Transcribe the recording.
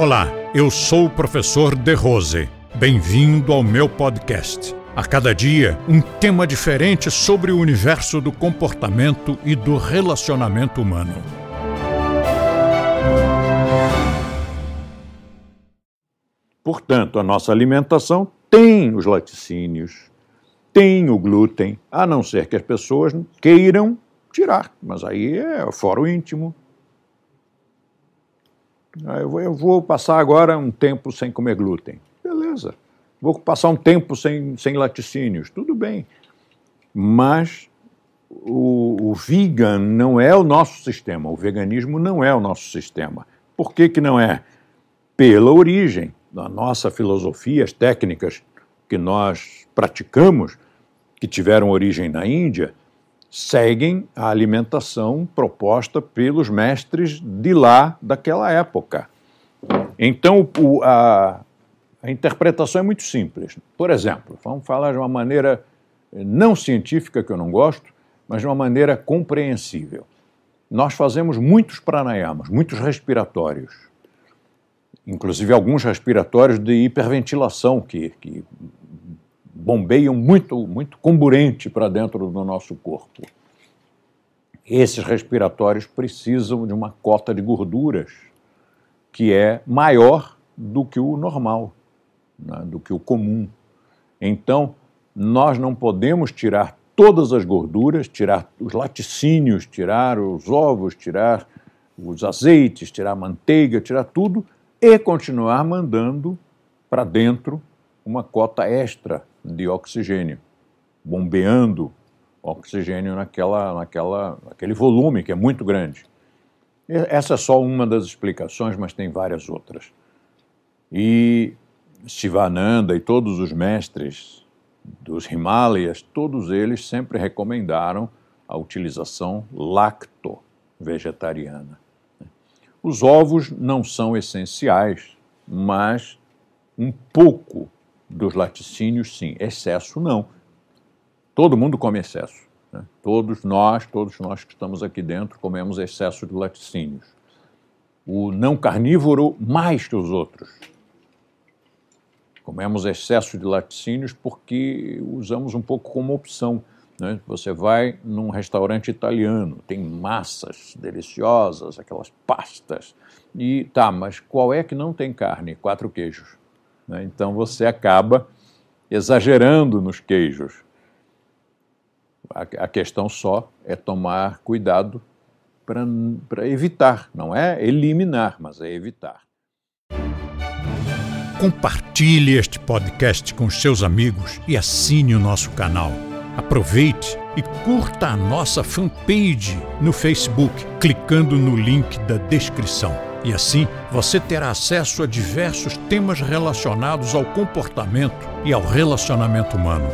Olá, eu sou o professor De Rose. Bem-vindo ao meu podcast. A cada dia, um tema diferente sobre o universo do comportamento e do relacionamento humano. Portanto, a nossa alimentação tem os laticínios, tem o glúten, a não ser que as pessoas queiram tirar, mas aí é fora o íntimo. Ah, eu vou, eu vou passar agora um tempo sem comer glúten. Beleza. Vou passar um tempo sem, sem laticínios. Tudo bem. Mas o, o vegan não é o nosso sistema. O veganismo não é o nosso sistema. Por que, que não é? Pela origem da nossa filosofia, as técnicas que nós praticamos, que tiveram origem na Índia, seguem a alimentação proposta pelos mestres de lá daquela época. Então, o, a, a interpretação é muito simples. Por exemplo, vamos falar de uma maneira não científica, que eu não gosto, mas de uma maneira compreensível. Nós fazemos muitos pranayamas, muitos respiratórios, inclusive alguns respiratórios de hiperventilação, que, que bombeiam muito, muito comburente para dentro do nosso corpo. Esses respiratórios precisam de uma cota de gorduras que é maior do que o normal, né, do que o comum. Então, nós não podemos tirar todas as gorduras, tirar os laticínios, tirar os ovos, tirar os azeites, tirar a manteiga, tirar tudo e continuar mandando para dentro uma cota extra de oxigênio, bombeando oxigênio naquela, naquela, naquele volume que é muito grande. Essa é só uma das explicações, mas tem várias outras. E Shivananda e todos os mestres dos Himalayas, todos eles sempre recomendaram a utilização lacto-vegetariana. Os ovos não são essenciais, mas um pouco dos laticínios, sim. Excesso, não. Todo mundo come excesso. Né? Todos nós, todos nós que estamos aqui dentro, comemos excesso de laticínios. O não carnívoro, mais que os outros. Comemos excesso de laticínios porque usamos um pouco como opção. Né? Você vai num restaurante italiano, tem massas deliciosas, aquelas pastas. E tá, mas qual é que não tem carne? Quatro queijos. Né? Então você acaba exagerando nos queijos. A, a questão só é tomar cuidado para evitar, não é eliminar, mas é evitar. Compartilhe este podcast com seus amigos e assine o nosso canal. Aproveite e curta a nossa fanpage no Facebook, clicando no link da descrição. E assim você terá acesso a diversos temas relacionados ao comportamento e ao relacionamento humano.